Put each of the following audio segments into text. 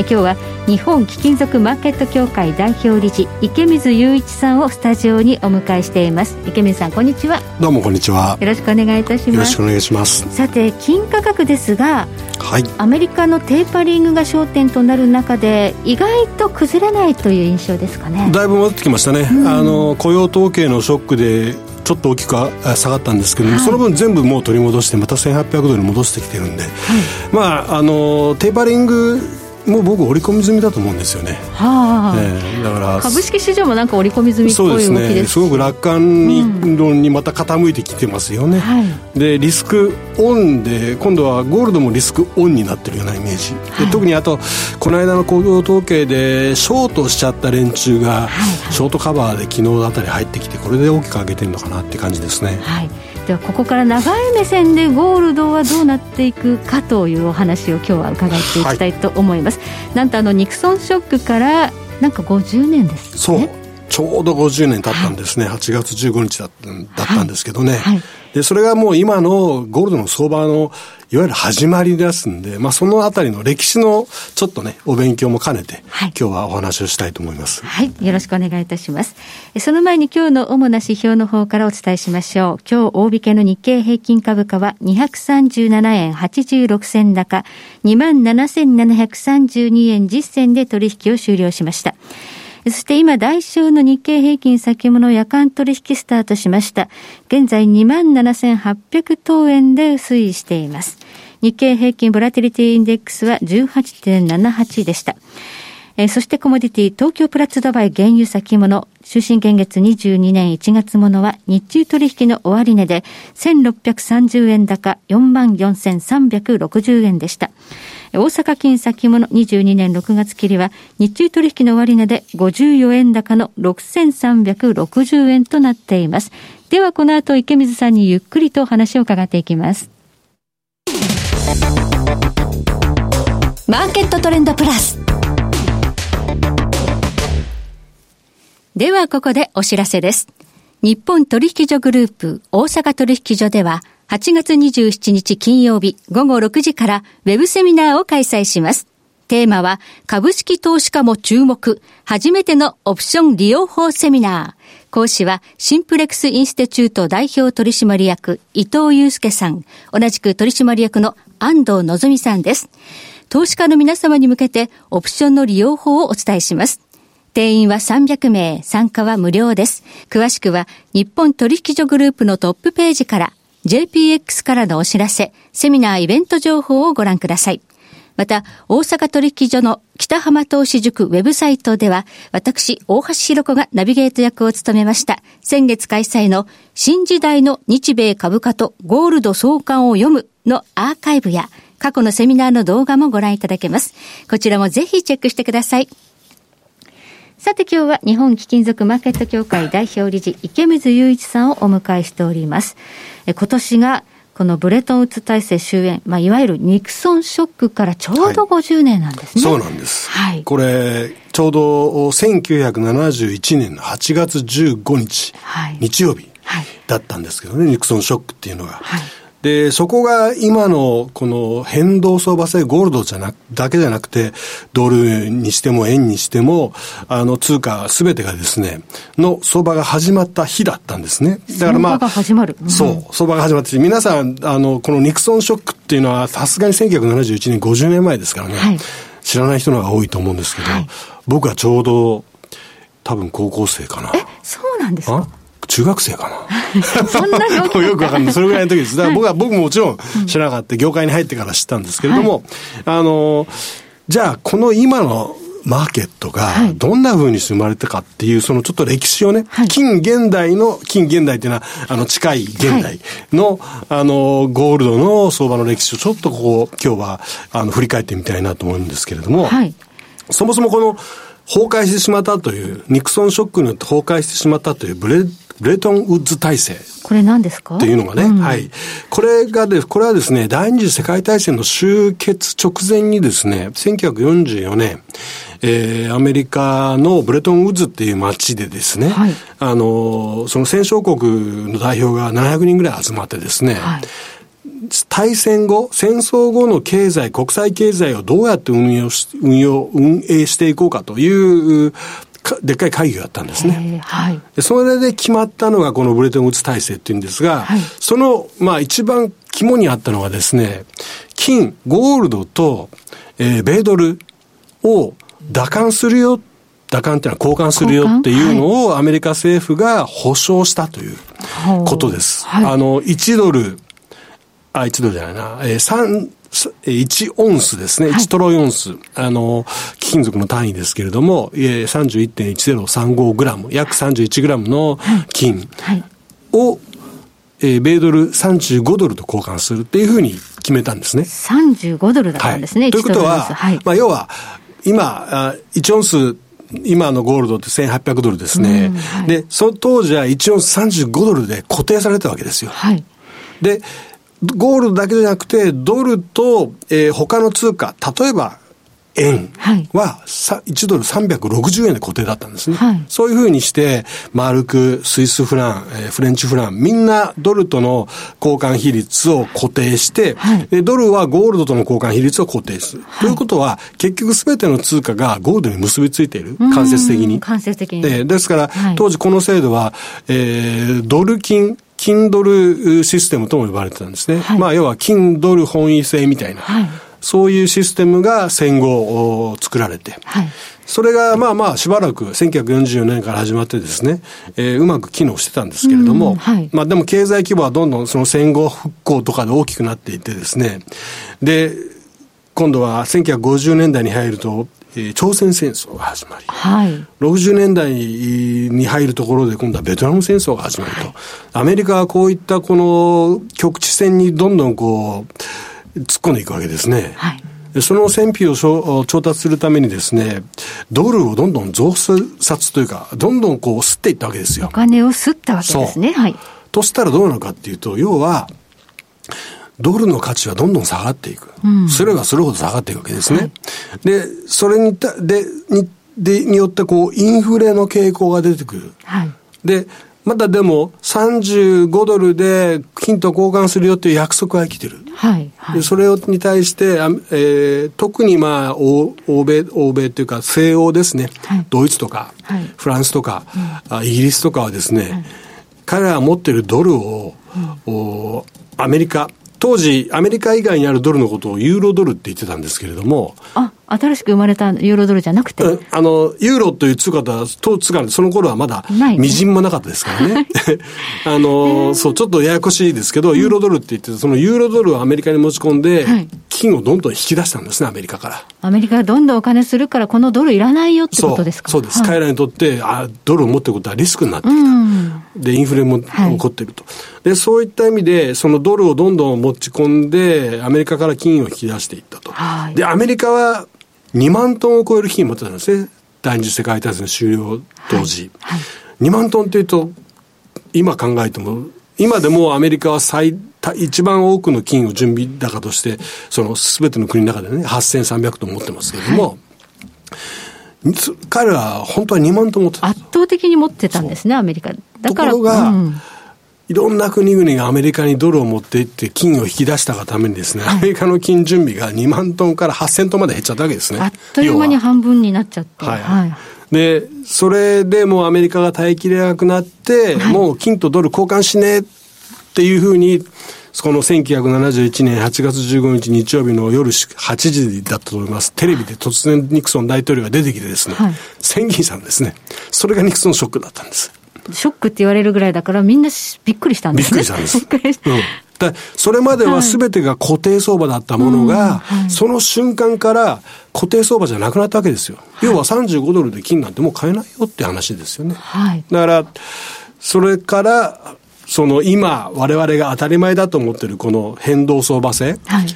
今日は日本貴金属マーケット協会代表理事池水雄一さんをスタジオにお迎えしています。池水さんこんにちは。どうもこんにちは。よろしくお願いいたします。よろしくお願いします。さて金価格ですがはい。アメリカのテーパリングが焦点となる中で意外と崩れないという印象ですかね。だいぶ戻ってきましたね、うん、あの雇用統計のショックでちょっと大きく下がったんですけども、はい、その分全部もう取り戻してまた1800ドルに戻してきてるんで、はい、まああのテーパリングもう僕織り込み済みだと思うんですよね。はあ、えー、だから株式市場もなんか織り込み済みっぽい動きですそうですね。すごく楽観に、論にまた傾いてきてますよね。はい、でリスクオンで今度はゴールドもリスクオンになってるようなイメージ。は特にあとこの間の工業統計でショートしちゃった連中が、ショートカバーで昨日あたり入ってきてこれで大きく上げてるのかなって感じですね。はいではここから長い目線でゴールドはどうなっていくかというお話を今日は伺っていきたいと思います、はい、なんとあのニクソンショックからなんか50年です、ね、そう。ちょうど50年経ったんですね、はい、8月15日だったんですけどね、はい、でそれがもう今のゴールドの相場のいわゆる始まりですんで、まあ、そのあたりの歴史のちょっとね、お勉強も兼ねて、はい、今日はお話をしたいと思います。はい。よろしくお願いいたします。その前に今日の主な指標の方からお伝えしましょう。今日大引けの日経平均株価は237円86銭高、27,732円10銭で取引を終了しました。そして今、来週の日経平均先物夜間取引スタートしました。現在27,800等円で推移しています。日経平均ボラティリティインデックスは18.78でした。えー、そしてコモディティ東京プラッツドバイ原油先物終身現月22年1月ものは日中取引の終値で1630円高44,360円でした。大阪金先物22年6月切りは日中取引の終値で54円高の6360円となっています。ではこの後池水さんにゆっくりと話を伺っていきます。マーケットトレンドプラス。ではここでお知らせです。日本取引所グループ大阪取引所では8月27日金曜日午後6時からウェブセミナーを開催します。テーマは株式投資家も注目初めてのオプション利用法セミナー。講師はシンプレックスインステチュート代表取締役伊藤祐介さん、同じく取締役の安藤のぞみさんです。投資家の皆様に向けてオプションの利用法をお伝えします。定員は300名、参加は無料です。詳しくは日本取引所グループのトップページから JPX からのお知らせ、セミナーイベント情報をご覧ください。また、大阪取引所の北浜投資塾ウェブサイトでは、私、大橋弘子がナビゲート役を務めました、先月開催の新時代の日米株価とゴールド相関を読むのアーカイブや、過去のセミナーの動画もご覧いただけます。こちらもぜひチェックしてください。さて今日は日本貴金属マーケット協会代表理事池水雄一さんをお迎えしております。え今年がこのブレトンウッズ体制終焉、まあ、いわゆるニクソンショックからちょうど50年なんですね。はい、そうなんです。はい。これ、ちょうど1971年の8月15日、はい、日曜日だったんですけどね、ニクソンショックっていうのが。はいで、そこが今のこの変動相場制ゴールドじゃな、だけじゃなくて、ドルにしても円にしても、あの通貨すべてがですね、の相場が始まった日だったんですね。だからまあ、相場が始まる。うん、そう、相場が始まって、皆さん、あの、このニクソンショックっていうのは、さすがに1971年50年前ですからね、はい、知らない人の方が多いと思うんですけど、はい、僕はちょうど、多分高校生かな。え、そうなんですか？中学生かな。そんなに よくわかんない。それぐらいの時です。だから僕は、僕ももちろん知らなかった。業界に入ってから知ったんですけれども、はい、あの、じゃあ、この今のマーケットがどんな風に生まれたかっていう、そのちょっと歴史をね、はい、近現代の、近現代っていうのは、あの、近い現代の、はい、あの、ゴールドの相場の歴史をちょっとここ、今日は、あの、振り返ってみたいなと思うんですけれども、はい、そもそもこの、崩壊してしまったという、ニクソンショックによって崩壊してしまったというブレブレトンウッズ体制。これ何ですか？っていうのがね、うん、はい。これがで、これはですね、第二次世界大戦の終結直前にですね、1944年、えー、アメリカのブレトンウッズっていう街でですね、はい、あの、その戦勝国の代表が700人ぐらい集まってですね、はい大戦後、戦争後の経済、国際経済をどうやって運用し、運用、運営していこうかというでっかい会議があったんですね。はい、でそれで決まったのがこのブレトンウッズ体制っていうんですが、はい、その、まあ一番肝にあったのはですね、金、ゴールドと、えー、米ドルを打艦するよ、打艦っていうのは交換するよっていうのをアメリカ政府が保証したということです。はい、あの、1ドル、あ、1ドルじゃないな、えー、3、1オンスですね、1トロイオンス、あの、貴金属の単位ですけれども、31.1035グラム、約31グラムの金を、えー、米ドル35ドルと交換するっていうふうに決めたんですね。35ドルだったんですね、はい、ということは、はい、まあ、要は、今、1オンス今のゴールドって1800ドルですね。はい、で、その当時は1オンス35ドルで固定されたわけですよ。はい、で、ゴールドだけじゃなくて、ドルと、えー、他の通貨、例えば円は1ドル360円で固定だったんですね。はい、そういうふうにして、マルク、スイスフラン、えー、フレンチフラン、みんなドルとの交換比率を固定して、はい、ドルはゴールドとの交換比率を固定する。はい、ということは、結局すべての通貨がゴールドに結びついている。間接的に。間接的に。えー、ですから、当時この制度は、えー、ドル金、金ドルシステムとも呼ばれてたんですね。はい、まあ、要は金ドル本位制みたいな。はい、そういうシステムが戦後作られて、はい、それがまあまあしばらく1944年から始まってですね、えー、うまく機能してたんですけれども、はい、まあでも経済規模はどんどんその戦後復興とかで大きくなっていてですね、で、今度は1950年代に入ると、えー、朝鮮戦争が始まり、はい、60年代に入るところで今度はベトナム戦争が始まると、はい、アメリカはこういったこの局地戦にどんどんこう突っ込んでいくわけですね。はいその戦費を調達するためにですね、ドルをどんどん増刷というか、どんどんこう吸っていったわけですよ。お金を吸ったわけですね。はい。としたらどうなのかっていうと、要は、ドルの価値はどんどん下がっていく。うん、すればするほど下がっていくわけですね。はい、で、それにた、で、に、で、によってこう、インフレの傾向が出てくる。はい、で、まだでも35ドルで金と交換するよという約束は生きてる。はい。はい、でそれに対して、えー、特にまあ欧米、欧米というか西欧ですね。はい、ドイツとか、はい、フランスとか、うん、イギリスとかはですね、彼らが持っているドルを、うん、アメリカ、当時、アメリカ以外にあるドルのことをユーロドルって言ってたんですけれども。あ、新しく生まれたユーロドルじゃなくて？あの、ユーロという通貨とは、当通貨その頃はまだ、みじんもなかったですからね。あの、そう、ちょっとややこしいですけど、ユーロドルって言って、そのユーロドルをアメリカに持ち込んで、金をどんどん引き出したんですね、アメリカから。アメリカがどんどんお金するから、このドルいらないよってことですか？そうです。彼らにとって、あドルを持っていることはリスクになっていた。で、インフレも起こっていると。で、そういった意味で、そのドルをどんどん持ち込んで、アメリカから金を引き出していったと。で、アメリカは、2万トンを超える金持ってたんですね。第二次世界大戦終了当時。はいはい、2万トンっていうと、今考えても、今でもアメリカは最一番多くの金を準備高として、その全ての国の中でね、8300トン持ってますけれども、はい、彼は本当は2万トン持ってた。圧倒的に持ってたんですね、アメリカ。だから。ところが、うんいろんな国々がアメリカにドルを持っていって金を引き出したがためにですね、はい、アメリカの金準備が2万トンから8000トンまで減っちゃったわけですね。あっという間に半分になっちゃって。はい。はい、で、それでもうアメリカが耐えきれなくなって、はい、もう金とドル交換しねえっていうふうに、この1971年8月15日日曜日の夜8時だったと思います。テレビで突然ニクソン大統領が出てきてですね、はい、宣言したんですね。それがニクソンショックだったんです。ショックって言われるぐらいだから、みんなびっくりしたんですね。びっくりしたんです。うんだそれまでは全てが固定相場だったものが、はい、その瞬間から固定相場じゃなくなったわけですよ。はい、要は35ドルで金なんてもう買えないよって話ですよね。はい、だから、それから、その今、我々が当たり前だと思ってるこの変動相場制、はい、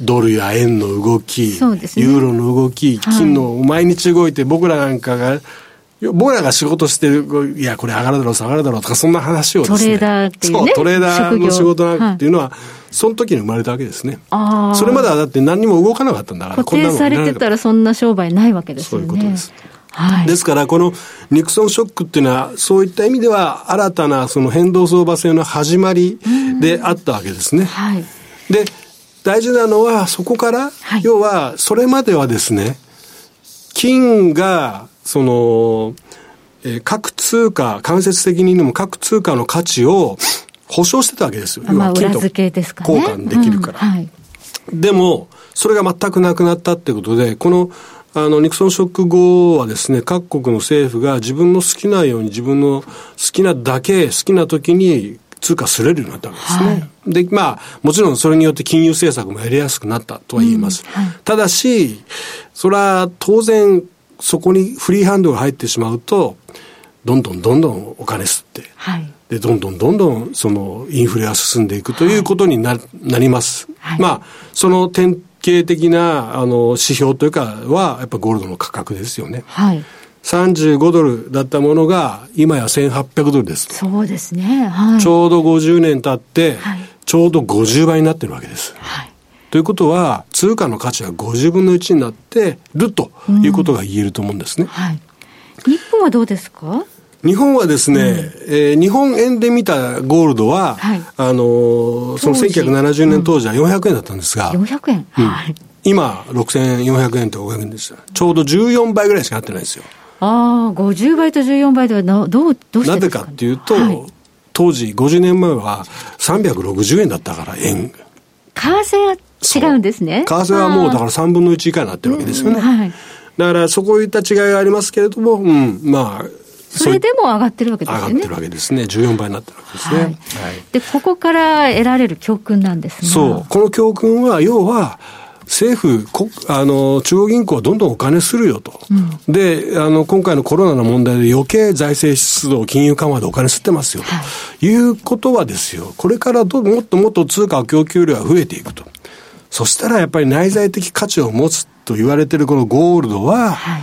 ドルや円の動き、ね、ユーロの動き、金の毎日動いて僕らなんかが僕らが仕事してる、いや、これ上がるだろう、下がるだろうとか、そんな話をですね。トレーダーっていうね。そう、トレーダーの仕事なんていうのは、はい、その時に生まれたわけですね。それまではだって何にも動かなかったんだから。固定されてたらそんな商売ないわけですよね。そういうことです。はい、ですから、このニクソンショックっていうのは、そういった意味では、新たなその変動相場制の始まりであったわけですね。はい、で、大事なのは、そこから、はい、要は、それまではですね、金が、その、えー、各通貨、間接的にでも各通貨の価値を保証してたわけですよ。まあ、裏付けですかね。交換できるから。うんはい、でも、それが全くなくなったってことで、この、あの、ニクソンショック後はですね、各国の政府が自分の好きなように自分の好きなだけ、好きな時に通貨すれるようになったわけですね。はい、で、まあ、もちろんそれによって金融政策もやりやすくなったとは言います。うんはい、ただし、それは当然、そこにフリーハンドが入ってしまうと、どんどんどんどんお金吸って、はい、で、どんどんどんどんそのインフレが進んでいくということにな,、なります。まあ、その典型的なあの指標というかは、やっぱゴールドの価格ですよね。はい。35ドルだったものが、今や1800ドルです。そうですね。はい。ちょうど50年経って、はい、ちょうど50倍になってるわけです。はい。ということは、通貨の価値は50分の1になってるということが言えると思うんですね。うん、はい。日本はどうですか？日本はですね、うん、えー、日本円で見たゴールドは、はい、あのー、その1970年当時は400円だったんですが、うん、400円、うん、はい。今、6400円と500円です。ちょうど14倍ぐらいしかなってないですよ。ああ、50倍と14倍ではどう、どうしてなぜかっていうと、はい、当時50年前は360円だったから、円。為替は違うんですね。為替はもうだから3分の1以下になってるわけですよね。はい、だからそこいった違いがありますけれども、うん、まあ、それでも上がってるわけですね。上がってるわけですね。14倍になってるわけですね。はい。はい、で、ここから得られる教訓なんですそう。この教訓は、要は、政府、あの、中央銀行はどんどんお金するよと。うん、で、あの、今回のコロナの問題で余計財政出動、金融緩和でお金吸ってますよと、はい、いうことはですよ、これからどもっともっと通貨供給量が増えていくと。そしたらやっぱり内在的価値を持つと言われてるこのゴールドは、はい、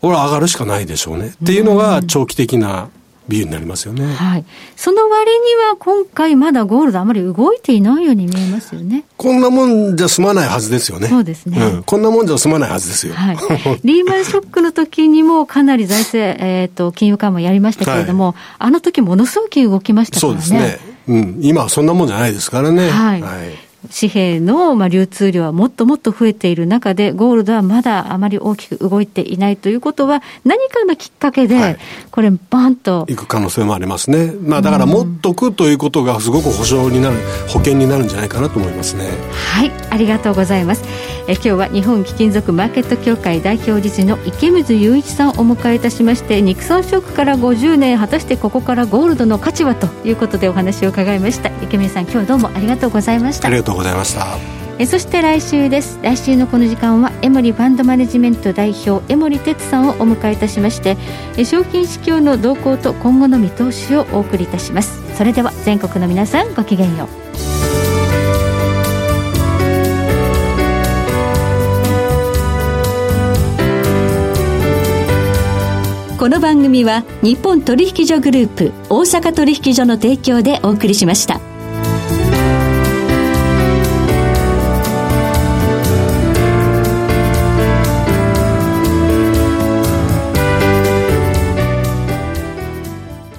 これ上がるしかないでしょうね。っていうのが長期的なビューになりますよね。はい。その割には今回まだゴールドあまり動いていないように見えますよね。こんなもんじゃ済まないはずですよね。そうですね。うん。こんなもんじゃ済まないはずですよ。はい。リーマンショックの時にもかなり財政、えっ、ー、と、金融緩和やりましたけれども、はい、あの時ものすごく動きましたからね。そうですね。うん。今はそんなもんじゃないですからね。はい。はい紙幣のまあ流通量はもっともっと増えている中で、ゴールドはまだあまり大きく動いていないということは、何かのきっかけで、これ、バンと、い、く可能性もありますね、まあ、だから持っとくということが、すごく保証になる、保険になるんじゃないかなと思いますね。はい。ありがとうございます。え今日は日本貴金属マーケット協会代表理事の池水雄一さんをお迎えいたしましてニクソンショックから50年果たしてここからゴールドの価値はということでお話を伺いました。池水さん今日はどうもありがとうございました。ありがとうございました。えそして来週です。来週のこの時間はエモリファンドマネジメント代表江森哲さんをお迎えいたしましてえ賞金市況の動向と今後の見通しをお送りいたします。それでは全国の皆さんごきげんよう。この番組は日本取引所グループ大阪取引所の提供でお送りしました。